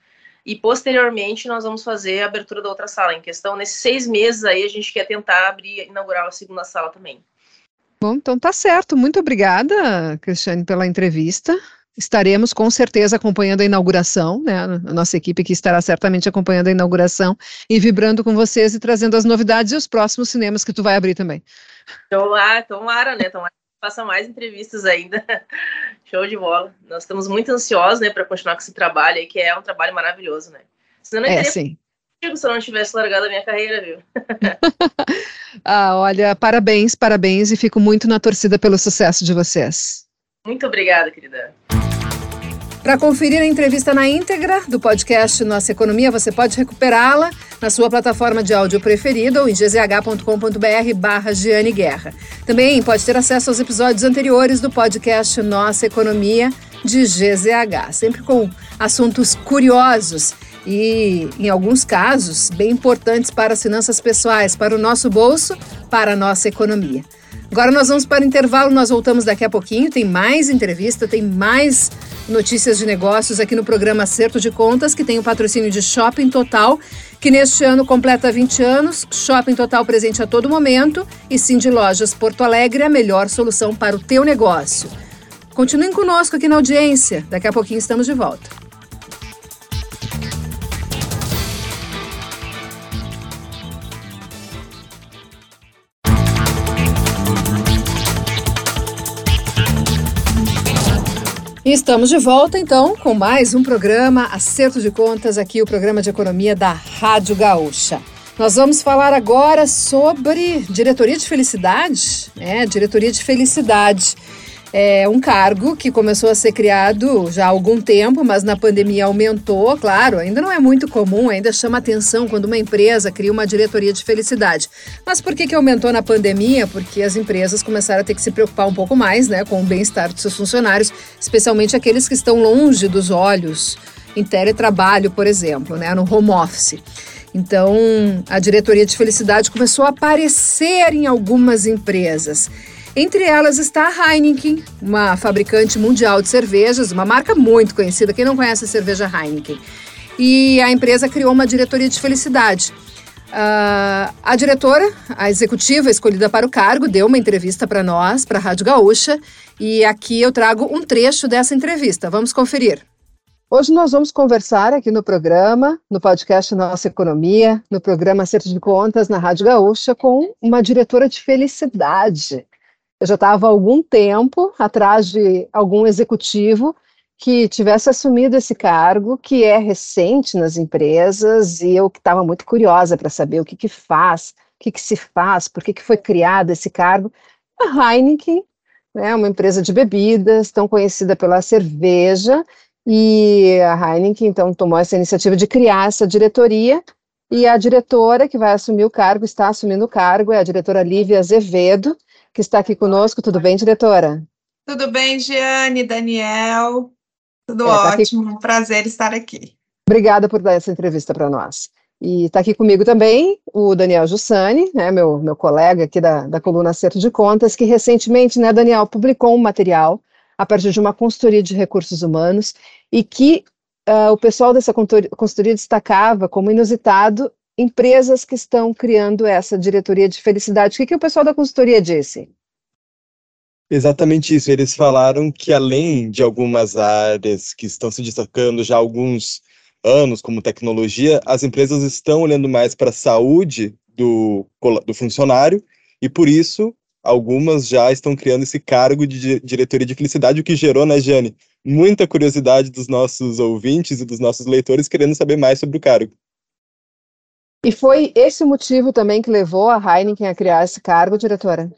E posteriormente nós vamos fazer a abertura da outra sala. Em questão, nesses seis meses aí, a gente quer tentar abrir, inaugurar a segunda sala também. Bom, então tá certo. Muito obrigada, Cristiane, pela entrevista. Estaremos com certeza acompanhando a inauguração, né? A nossa equipe que estará certamente acompanhando a inauguração e vibrando com vocês e trazendo as novidades e os próximos cinemas que tu vai abrir também. Tomara, tomara, né? Tomara que faça mais entrevistas ainda. Show de bola. Nós estamos muito ansiosos, né, para continuar com esse trabalho aí, que é um trabalho maravilhoso, né? Senão não é, sim se eu não tivesse largado a minha carreira, viu? ah, olha, parabéns, parabéns e fico muito na torcida pelo sucesso de vocês. Muito obrigada, querida. Para conferir a entrevista na íntegra do podcast Nossa Economia, você pode recuperá-la na sua plataforma de áudio preferida ou em gzh.com.br barra Giane Guerra. Também pode ter acesso aos episódios anteriores do podcast Nossa Economia de GZH, sempre com assuntos curiosos e, em alguns casos, bem importantes para as finanças pessoais, para o nosso bolso, para a nossa economia. Agora nós vamos para o intervalo, nós voltamos daqui a pouquinho. Tem mais entrevista, tem mais notícias de negócios aqui no programa Acerto de Contas, que tem o patrocínio de Shopping Total, que neste ano completa 20 anos. Shopping Total presente a todo momento e sim de Lojas Porto Alegre, a melhor solução para o teu negócio. Continuem conosco aqui na audiência. Daqui a pouquinho estamos de volta. E estamos de volta então com mais um programa Acerto de Contas, aqui o programa de economia da Rádio Gaúcha. Nós vamos falar agora sobre diretoria de felicidade, né? Diretoria de felicidade. É um cargo que começou a ser criado já há algum tempo, mas na pandemia aumentou, claro, ainda não é muito comum, ainda chama atenção quando uma empresa cria uma diretoria de felicidade. Mas por que, que aumentou na pandemia? Porque as empresas começaram a ter que se preocupar um pouco mais né, com o bem-estar dos seus funcionários, especialmente aqueles que estão longe dos olhos, em teletrabalho, por exemplo, né, no home office. Então, a diretoria de felicidade começou a aparecer em algumas empresas. Entre elas está a Heineken, uma fabricante mundial de cervejas, uma marca muito conhecida. Quem não conhece a cerveja Heineken? E a empresa criou uma diretoria de felicidade. Uh, a diretora, a executiva escolhida para o cargo, deu uma entrevista para nós, para a Rádio Gaúcha, e aqui eu trago um trecho dessa entrevista. Vamos conferir. Hoje nós vamos conversar aqui no programa, no podcast Nossa Economia, no programa Acerto de Contas na Rádio Gaúcha, com uma diretora de felicidade. Eu já estava há algum tempo atrás de algum executivo que tivesse assumido esse cargo, que é recente nas empresas, e eu estava muito curiosa para saber o que, que faz, o que, que se faz, por que, que foi criado esse cargo. A Heineken, né, uma empresa de bebidas, tão conhecida pela cerveja, e a Heineken, então, tomou essa iniciativa de criar essa diretoria, e a diretora que vai assumir o cargo, está assumindo o cargo, é a diretora Lívia Azevedo, que está aqui conosco. Tudo bem, diretora? Tudo bem, Giane, Daniel. Tudo é, tá ótimo. Aqui... Prazer estar aqui. Obrigada por dar essa entrevista para nós. E está aqui comigo também o Daniel Jussani, né, meu, meu colega aqui da, da coluna Acerto de Contas, que recentemente, né, Daniel, publicou um material a partir de uma consultoria de recursos humanos e que uh, o pessoal dessa consultoria destacava como inusitado empresas que estão criando essa diretoria de felicidade. O que, que o pessoal da consultoria disse? Exatamente isso. Eles falaram que, além de algumas áreas que estão se destacando já há alguns anos, como tecnologia, as empresas estão olhando mais para a saúde do, do funcionário e, por isso, algumas já estão criando esse cargo de diretoria de felicidade, o que gerou, né, Jane, muita curiosidade dos nossos ouvintes e dos nossos leitores querendo saber mais sobre o cargo. E foi esse motivo também que levou a Heineken a criar esse cargo, diretora?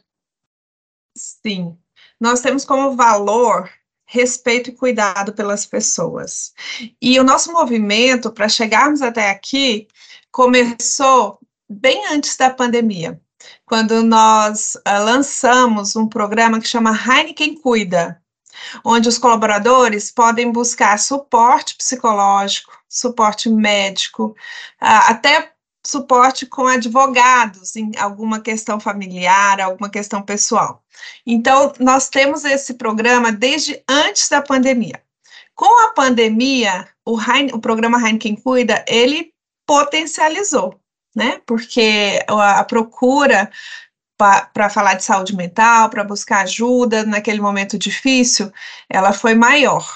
Sim. Nós temos como valor respeito e cuidado pelas pessoas. E o nosso movimento para chegarmos até aqui começou bem antes da pandemia, quando nós uh, lançamos um programa que chama Heineken Cuida, onde os colaboradores podem buscar suporte psicológico, suporte médico, uh, até suporte com advogados em alguma questão familiar, alguma questão pessoal. Então, nós temos esse programa desde antes da pandemia. Com a pandemia, o, o programa Heineken Cuida, ele potencializou, né? Porque a, a procura para falar de saúde mental, para buscar ajuda naquele momento difícil, ela foi maior.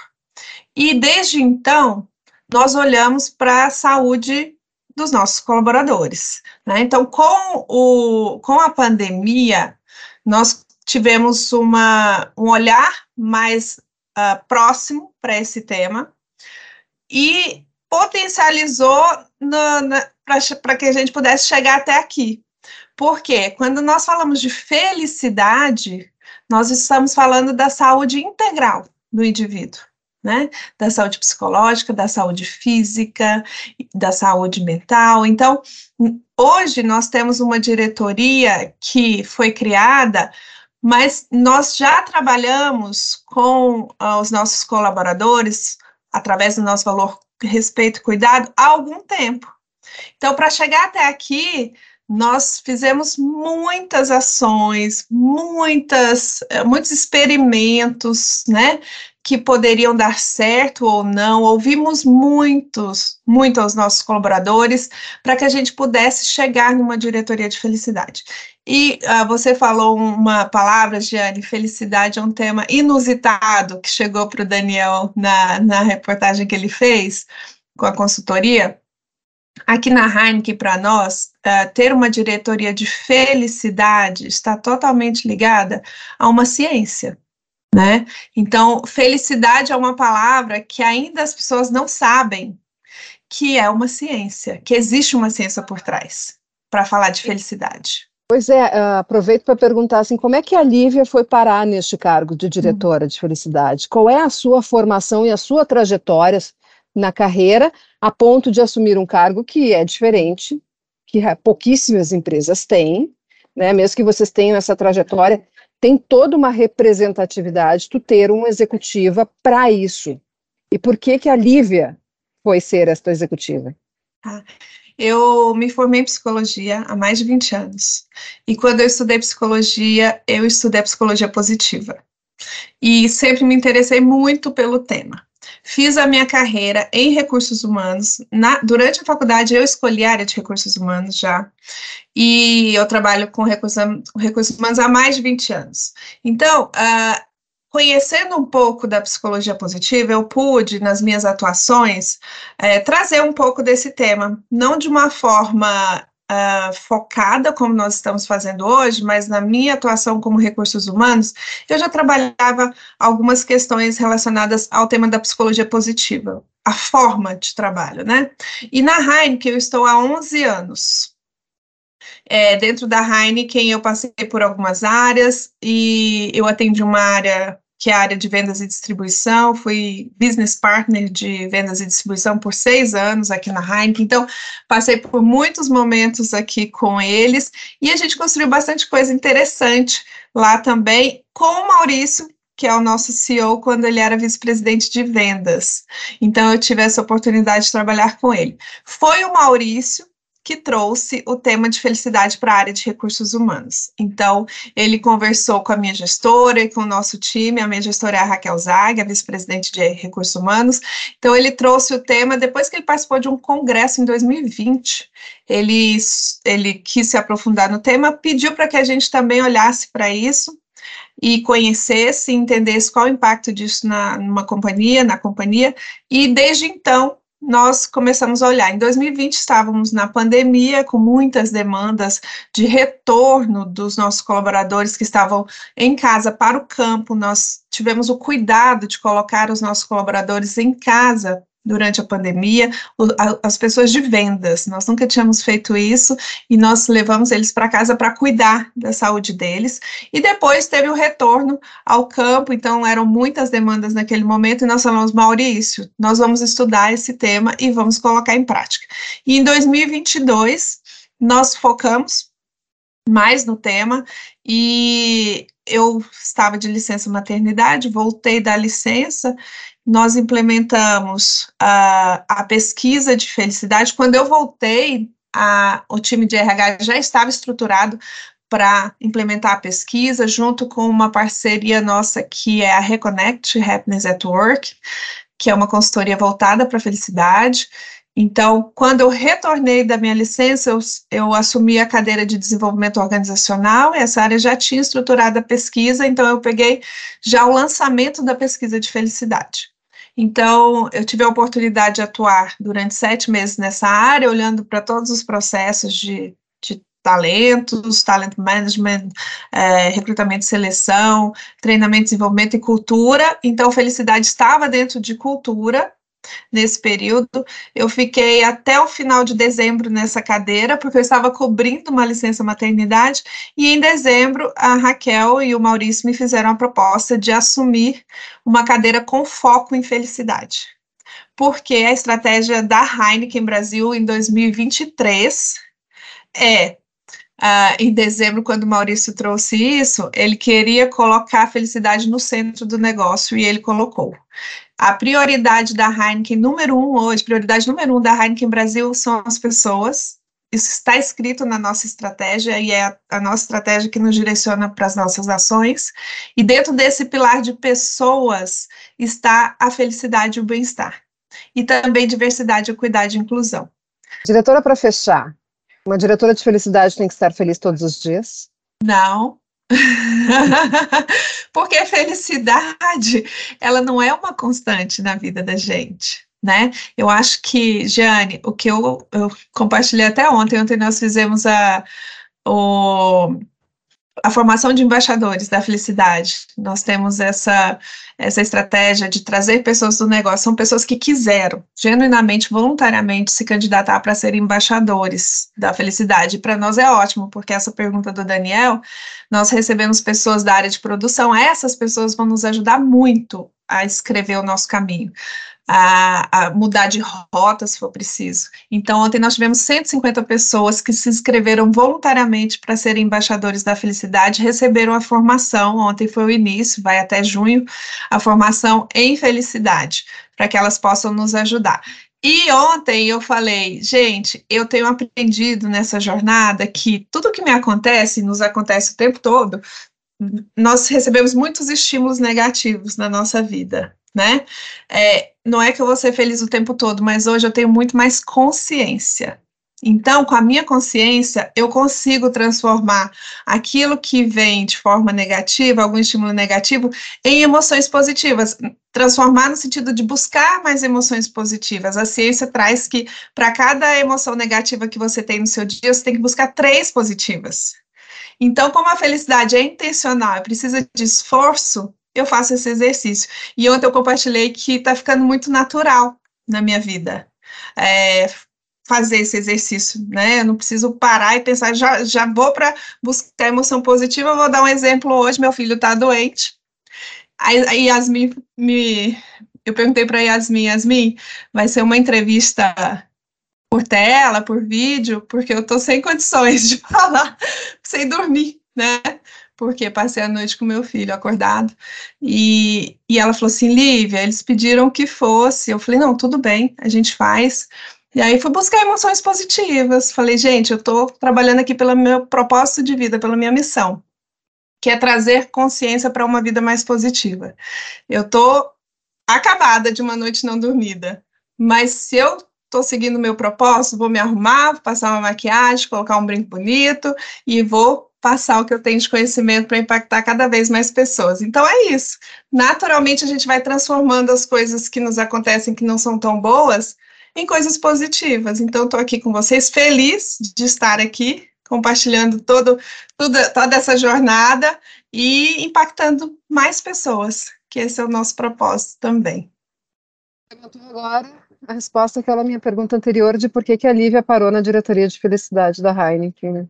E desde então, nós olhamos para a saúde dos nossos colaboradores. Né? Então, com, o, com a pandemia, nós tivemos uma, um olhar mais uh, próximo para esse tema e potencializou para que a gente pudesse chegar até aqui. Porque quando nós falamos de felicidade, nós estamos falando da saúde integral do indivíduo né? Da saúde psicológica, da saúde física, da saúde mental. Então, hoje nós temos uma diretoria que foi criada, mas nós já trabalhamos com uh, os nossos colaboradores através do nosso valor respeito e cuidado há algum tempo. Então, para chegar até aqui, nós fizemos muitas ações, muitas, eh, muitos experimentos, né, que poderiam dar certo ou não. Ouvimos muitos, muito aos nossos colaboradores para que a gente pudesse chegar numa diretoria de felicidade. E uh, você falou uma palavra, Giane, felicidade é um tema inusitado que chegou para o Daniel na, na reportagem que ele fez com a consultoria. Aqui na Heineken, para nós, uh, ter uma diretoria de felicidade está totalmente ligada a uma ciência né? Então, felicidade é uma palavra que ainda as pessoas não sabem que é uma ciência, que existe uma ciência por trás para falar de felicidade. Pois é, uh, aproveito para perguntar assim, como é que a Lívia foi parar neste cargo de diretora de felicidade? Qual é a sua formação e a sua trajetória na carreira a ponto de assumir um cargo que é diferente, que pouquíssimas empresas têm, né? Mesmo que vocês tenham essa trajetória, tem toda uma representatividade tu ter uma executiva para isso. E por que que a Lívia foi ser esta executiva? Ah, eu me formei em psicologia há mais de 20 anos. E quando eu estudei psicologia, eu estudei psicologia positiva. E sempre me interessei muito pelo tema. Fiz a minha carreira em recursos humanos. Na, durante a faculdade, eu escolhi a área de recursos humanos já. E eu trabalho com recursos, recursos humanos há mais de 20 anos. Então, uh, conhecendo um pouco da psicologia positiva, eu pude, nas minhas atuações, é, trazer um pouco desse tema, não de uma forma uh, focada, como nós estamos fazendo hoje, mas na minha atuação como recursos humanos, eu já trabalhava algumas questões relacionadas ao tema da psicologia positiva, a forma de trabalho, né? E na Heineken eu estou há 11 anos. É, dentro da Heineken, eu passei por algumas áreas e eu atendi uma área que é a área de vendas e distribuição, fui business partner de vendas e distribuição por seis anos aqui na Heineken, então passei por muitos momentos aqui com eles e a gente construiu bastante coisa interessante lá também com o Maurício, que é o nosso CEO, quando ele era vice-presidente de vendas. Então, eu tive essa oportunidade de trabalhar com ele. Foi o Maurício que trouxe o tema de felicidade para a área de recursos humanos. Então, ele conversou com a minha gestora e com o nosso time, a minha gestora é a Raquel Zag, a vice-presidente de recursos humanos. Então, ele trouxe o tema depois que ele participou de um congresso em 2020. Ele, ele quis se aprofundar no tema, pediu para que a gente também olhasse para isso e conhecesse, entendesse qual o impacto disso na, numa companhia, na companhia, e desde então nós começamos a olhar. Em 2020 estávamos na pandemia, com muitas demandas de retorno dos nossos colaboradores que estavam em casa para o campo. Nós tivemos o cuidado de colocar os nossos colaboradores em casa durante a pandemia, as pessoas de vendas. Nós nunca tínhamos feito isso e nós levamos eles para casa para cuidar da saúde deles. E depois teve o retorno ao campo, então eram muitas demandas naquele momento e nós falamos, Maurício, nós vamos estudar esse tema e vamos colocar em prática. E em 2022, nós focamos mais no tema e eu estava de licença maternidade, voltei da licença nós implementamos a, a pesquisa de felicidade. Quando eu voltei, a, o time de RH já estava estruturado para implementar a pesquisa, junto com uma parceria nossa que é a Reconnect Happiness at Work, que é uma consultoria voltada para a felicidade. Então, quando eu retornei da minha licença, eu, eu, assumi a cadeira de desenvolvimento organizacional, essa área já tinha estruturado a pesquisa, então eu peguei já o lançamento da pesquisa de felicidade. Então, eu tive a oportunidade de atuar durante sete meses nessa área, olhando para todos os processos de, de talentos, talent management, é, recrutamento e seleção, treinamento, desenvolvimento e cultura. Então, felicidade estava dentro de cultura, nesse período. Eu fiquei até o final de dezembro nessa cadeira, porque eu estava cobrindo uma licença maternidade, e em dezembro a Raquel e o Maurício me fizeram a proposta de assumir uma cadeira com foco em felicidade. Porque a estratégia da Heineken Brasil em 2023 é Uh, em dezembro, quando o Maurício trouxe isso, ele queria colocar a felicidade no centro do negócio e ele colocou. A prioridade da Heineken número um hoje, prioridade número um da Heineken Brasil são as pessoas. Isso está escrito na nossa estratégia e é a, a nossa estratégia que nos direciona para as nossas ações. E dentro desse pilar de pessoas está a felicidade e o bem-estar. E também diversidade, equidade e inclusão. Diretora, para fechar, uma diretora de felicidade tem que estar feliz todos os dias? Não, Porque a felicidade, ela não é uma constante na vida da gente, né? Eu acho que, Jane, o que eu, eu compartilhei até ontem, ontem nós fizemos a, o, a formação de embaixadores da felicidade. Nós temos essa, essa estratégia de trazer pessoas do negócio, são pessoas que quiseram, genuinamente, voluntariamente, se candidatar para serem embaixadores da felicidade. Para nós é ótimo, porque essa pergunta do Daniel, nós recebemos pessoas da área de produção, essas pessoas vão nos ajudar muito a escrever o nosso caminho a, a, mudar de rota se for preciso. Então, ontem nós tivemos 150 pessoas que se inscreveram voluntariamente para serem embaixadores da felicidade, receberam a formação, ontem foi o início, vai até junho, a formação em felicidade, para que elas possam nos ajudar. E ontem eu falei, gente, eu tenho aprendido nessa jornada que tudo que me acontece, nos acontece o tempo todo, nós recebemos muitos estímulos negativos na nossa vida né? É, não é que eu vou ser feliz o tempo todo, mas hoje eu tenho muito mais consciência. Então, com a minha consciência, eu consigo transformar aquilo que vem de forma negativa, algum estímulo negativo, em emoções positivas. Transformar no sentido de buscar mais emoções positivas. A ciência traz que para cada emoção negativa que você tem no seu dia, você tem que buscar três positivas. Então, como a felicidade é intencional, precisa de esforço, eu faço esse exercício. E ontem eu compartilhei que está ficando muito natural na minha vida. É, fazer esse exercício, né? Eu não preciso parar e pensar, já, já vou para buscar emoção positiva. Eu vou dar um exemplo hoje: meu filho está doente. Aí, a Yasmin me. Eu perguntei para Yasmin, Yasmin, vai ser uma entrevista por tela, por vídeo, porque eu tô sem condições de falar, sem dormir, né? Porque passei a noite com meu filho acordado. E, e ela falou assim: Lívia, eles pediram que fosse. Eu falei: não, tudo bem, a gente faz. E aí fui buscar emoções positivas. Falei, gente, eu estou trabalhando aqui pelo meu propósito de vida, pela minha missão, que é trazer consciência para uma vida mais positiva. Eu estou acabada de uma noite não dormida, mas se eu estou seguindo o meu propósito, vou me arrumar, vou passar uma maquiagem, colocar um brinco bonito e vou passar o que eu tenho de conhecimento para impactar cada vez mais pessoas. Então é isso. Naturalmente a gente vai transformando as coisas que nos acontecem que não são tão boas em coisas positivas. Então estou aqui com vocês, feliz de estar aqui compartilhando todo, toda essa jornada e impactando mais pessoas, que esse é o nosso propósito também. Agora a resposta àquela minha pergunta anterior de por que, que a Lívia parou na diretoria de felicidade da Heineken. Né?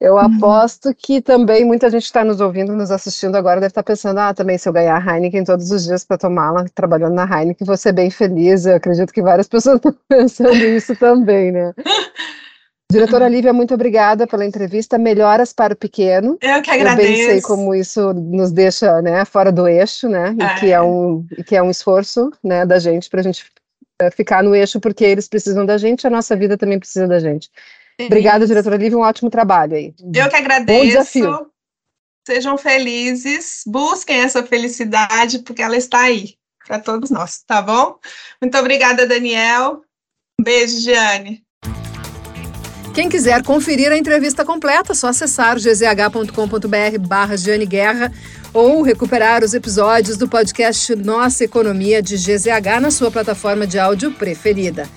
Eu uhum. aposto que também muita gente está nos ouvindo, nos assistindo agora, deve estar tá pensando, ah, também se eu ganhar a Heineken todos os dias para tomá-la, trabalhando na Heineken, vou ser bem feliz. Eu acredito que várias pessoas estão pensando isso também, né? Diretora Lívia, muito obrigada pela entrevista. Melhoras para o pequeno. Eu que agradeço. Eu bem sei como isso nos deixa né, fora do eixo, né? E, é. que é um, e que é um esforço né, da gente para a gente eh, ficar no eixo, porque eles precisam da gente, a nossa vida também precisa da gente. Obrigada, diretora Lívia, um ótimo trabalho aí. Eu que agradeço. Bom desafio. Sejam felizes, busquem essa felicidade, porque ela está aí para todos nós, tá bom? Muito obrigada, Daniel. Um beijo, Giane. Quem quiser conferir a entrevista completa, é só acessar gzh.com.br barra Guerra ou recuperar os episódios do podcast Nossa Economia de GZH na sua plataforma de áudio preferida.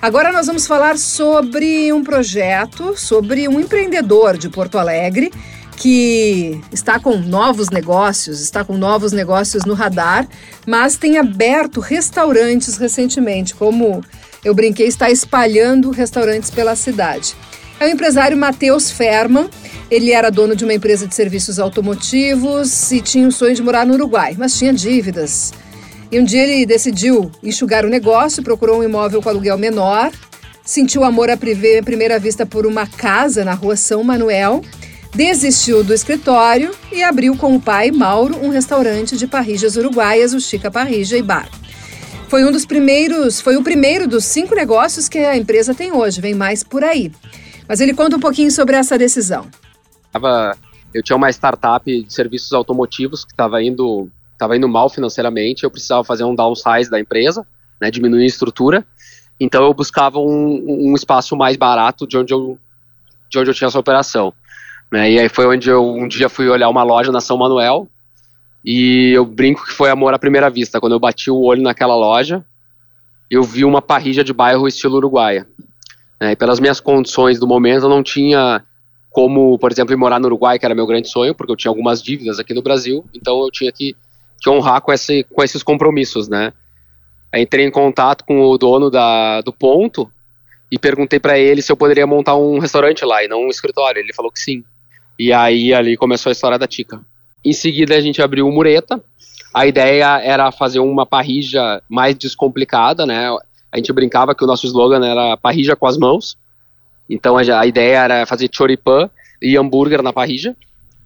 Agora nós vamos falar sobre um projeto, sobre um empreendedor de Porto Alegre que está com novos negócios, está com novos negócios no radar, mas tem aberto restaurantes recentemente, como eu brinquei, está espalhando restaurantes pela cidade. É o empresário Matheus Ferman. Ele era dono de uma empresa de serviços automotivos e tinha o sonho de morar no Uruguai, mas tinha dívidas. E um dia ele decidiu enxugar o negócio, procurou um imóvel com aluguel menor, sentiu amor à primeira vista por uma casa na rua São Manuel, desistiu do escritório e abriu com o pai, Mauro, um restaurante de parrijas uruguaias, o Chica Parrija e Bar. Foi um dos primeiros, foi o primeiro dos cinco negócios que a empresa tem hoje, vem mais por aí. Mas ele conta um pouquinho sobre essa decisão. Eu tinha uma startup de serviços automotivos que estava indo estava indo mal financeiramente, eu precisava fazer um downsize da empresa, né, diminuir a estrutura. Então eu buscava um, um espaço mais barato de onde eu, de onde eu tinha essa operação. Né, e aí foi onde eu um dia fui olhar uma loja na São Manuel e eu brinco que foi amor à primeira vista. Quando eu bati o olho naquela loja, eu vi uma parrilla de bairro estilo Uruguaia. Né, e pelas minhas condições do momento, eu não tinha como, por exemplo, ir morar no Uruguai, que era meu grande sonho, porque eu tinha algumas dívidas aqui no Brasil, então eu tinha que, que honrar com, esse, com esses compromissos, né? entrei em contato com o dono da, do ponto e perguntei para ele se eu poderia montar um restaurante lá e não um escritório. Ele falou que sim. E aí ali começou a história da Tica. Em seguida a gente abriu o Mureta. A ideia era fazer uma parrija mais descomplicada, né? A gente brincava que o nosso slogan era parrija com as mãos. Então a, a ideia era fazer choripan e hambúrguer na parrija.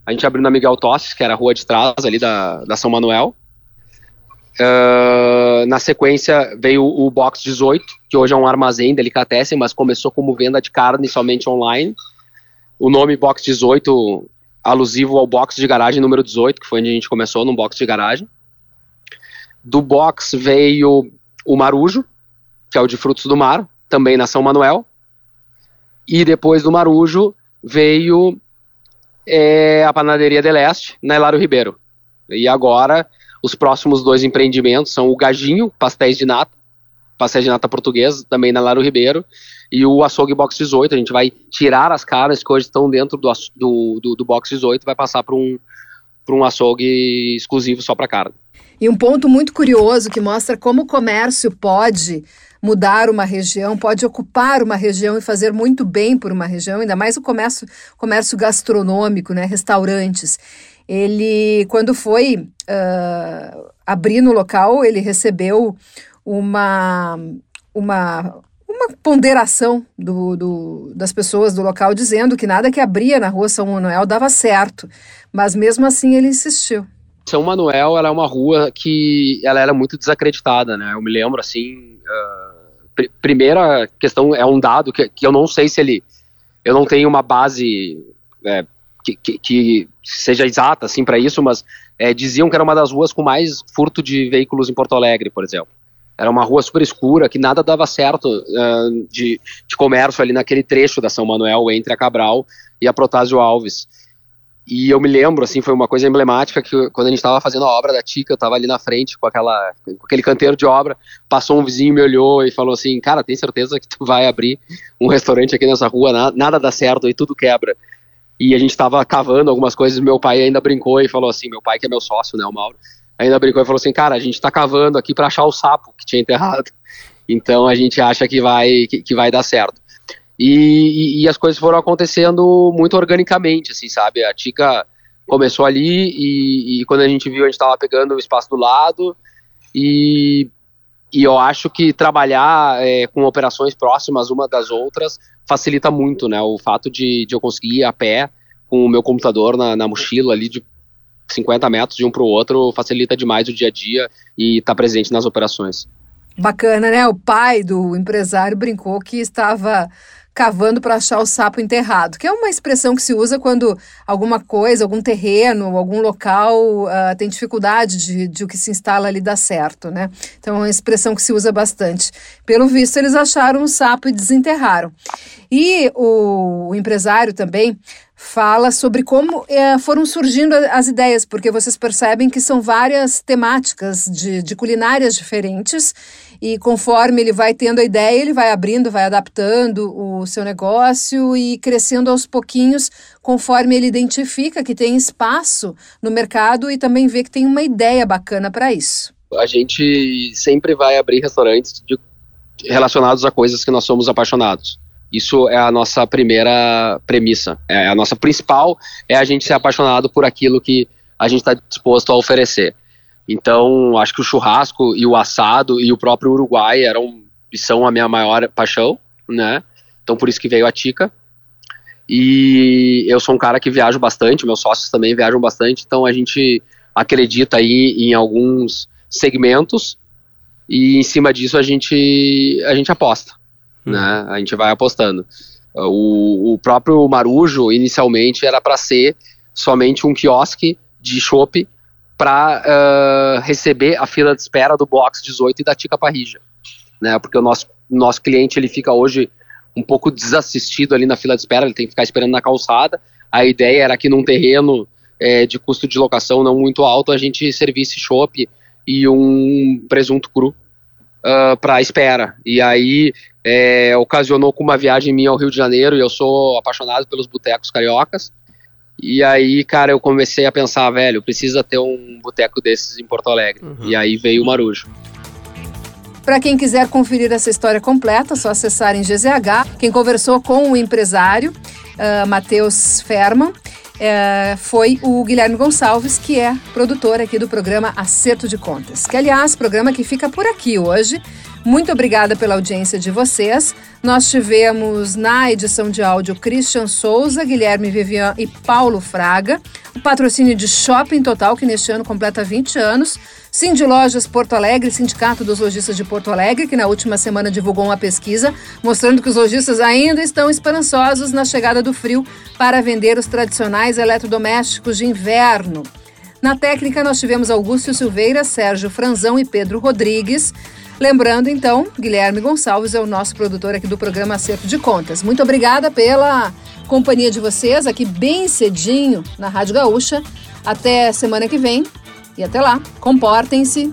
A gente abriu na Miguel Tosses, que era a rua de trás ali da, da São Manuel. Uh, na sequência veio o Box 18, que hoje é um armazém delicatessen, mas começou como venda de carne somente online. O nome Box 18 alusivo ao box de garagem número 18, que foi onde a gente começou, no box de garagem. Do box veio o Marujo, que é o de frutos do mar, também na São Manuel. E depois do Marujo veio é, a Panaderia de Leste, na Hilário Ribeiro. E agora os próximos dois empreendimentos são o Gajinho, pastéis de nata, pastéis de nata português, também na Laro Ribeiro, e o açougue box 18. A gente vai tirar as carnes que hoje estão dentro do, do, do, do box 18 e vai passar para um, um açougue exclusivo só para carne. E um ponto muito curioso que mostra como o comércio pode mudar uma região, pode ocupar uma região e fazer muito bem por uma região, ainda mais o comércio, comércio gastronômico, né, restaurantes ele, quando foi uh, abrir no local, ele recebeu uma, uma, uma ponderação do, do, das pessoas do local dizendo que nada que abria na rua São Manuel dava certo, mas mesmo assim ele insistiu. São Manuel ela é uma rua que ela era muito desacreditada, né? Eu me lembro assim, uh, pr primeira questão é um dado que, que eu não sei se ele, eu não tenho uma base é, que, que, que seja exata assim para isso, mas é, diziam que era uma das ruas com mais furto de veículos em Porto Alegre, por exemplo. Era uma rua super escura, que nada dava certo uh, de, de comércio ali naquele trecho da São Manuel, entre a Cabral e a Protásio Alves. E eu me lembro, assim, foi uma coisa emblemática que quando a gente estava fazendo a obra da Tica, eu estava ali na frente com, aquela, com aquele canteiro de obra, passou um vizinho, me olhou e falou assim, cara, tem certeza que tu vai abrir um restaurante aqui nessa rua, nada, dá certo e tudo quebra e a gente estava cavando algumas coisas, meu pai ainda brincou e falou assim, meu pai que é meu sócio, né, o Mauro, ainda brincou e falou assim, cara, a gente está cavando aqui para achar o sapo que tinha enterrado, então a gente acha que vai, que, que vai dar certo. E, e, e, as coisas foram acontecendo muito organicamente, assim, sabe, a Tica começou ali e, e quando a gente viu, a gente estava pegando o espaço do lado e e eu acho que trabalhar é, com operações próximas uma das outras facilita muito, né? O fato de, de eu conseguir ir a pé com o meu computador na, na mochila ali de 50 metros de um para o outro facilita demais o dia a dia e estar tá presente nas operações. Bacana, né? O pai do empresário brincou que estava cavando para achar o sapo enterrado, que é uma expressão que se usa quando alguma coisa, algum terreno, algum local uh, tem dificuldade de, de o que se instala ali dar certo, né? Então é uma expressão que se usa bastante. Pelo visto, eles acharam o sapo e desenterraram. E o, o empresário também fala sobre como é, foram surgindo as ideias, porque vocês percebem que são várias temáticas de, de culinárias diferentes e conforme ele vai tendo a ideia, ele vai abrindo, vai adaptando o seu negócio e crescendo aos pouquinhos, conforme ele identifica que tem espaço no mercado e também vê que tem uma ideia bacana para isso. A gente sempre vai abrir restaurantes de, relacionados a coisas que nós somos apaixonados. Isso é a nossa primeira premissa. É a nossa principal é a gente ser apaixonado por aquilo que a gente está disposto a oferecer. Então, acho que o churrasco e o assado e o próprio Uruguai eram e são a minha maior paixão, né? Então, por isso que veio a Tica. E eu sou um cara que viajo bastante, meus sócios também viajam bastante, então a gente acredita aí em alguns segmentos e em cima disso a gente a gente aposta, hum. né? A gente vai apostando. O, o próprio Marujo inicialmente era para ser somente um quiosque de chopp para uh, receber a fila de espera do box 18 e da Tica Parrija, né? Porque o nosso nosso cliente ele fica hoje um pouco desassistido ali na fila de espera, ele tem que ficar esperando na calçada. A ideia era que num terreno é, de custo de locação não muito alto a gente servisse chopp e um presunto cru uh, para espera. E aí é, ocasionou com uma viagem minha ao Rio de Janeiro e eu sou apaixonado pelos botecos cariocas. E aí, cara, eu comecei a pensar, velho, precisa ter um boteco desses em Porto Alegre. Uhum. E aí veio o Marujo. Para quem quiser conferir essa história completa, é só acessar em GZH. Quem conversou com o empresário, uh, Matheus Ferman, uh, foi o Guilherme Gonçalves, que é produtor aqui do programa Acerto de Contas. Que, aliás, programa que fica por aqui hoje. Muito obrigada pela audiência de vocês. Nós tivemos na edição de áudio Christian Souza, Guilherme Vivian e Paulo Fraga. O patrocínio de Shopping Total, que neste ano completa 20 anos. Cindy Lojas Porto Alegre, Sindicato dos Lojistas de Porto Alegre, que na última semana divulgou uma pesquisa mostrando que os lojistas ainda estão esperançosos na chegada do frio para vender os tradicionais eletrodomésticos de inverno. Na técnica, nós tivemos Augusto Silveira, Sérgio Franzão e Pedro Rodrigues. Lembrando, então, Guilherme Gonçalves é o nosso produtor aqui do programa Acerto de Contas. Muito obrigada pela companhia de vocês aqui bem cedinho na Rádio Gaúcha. Até semana que vem e até lá. Comportem-se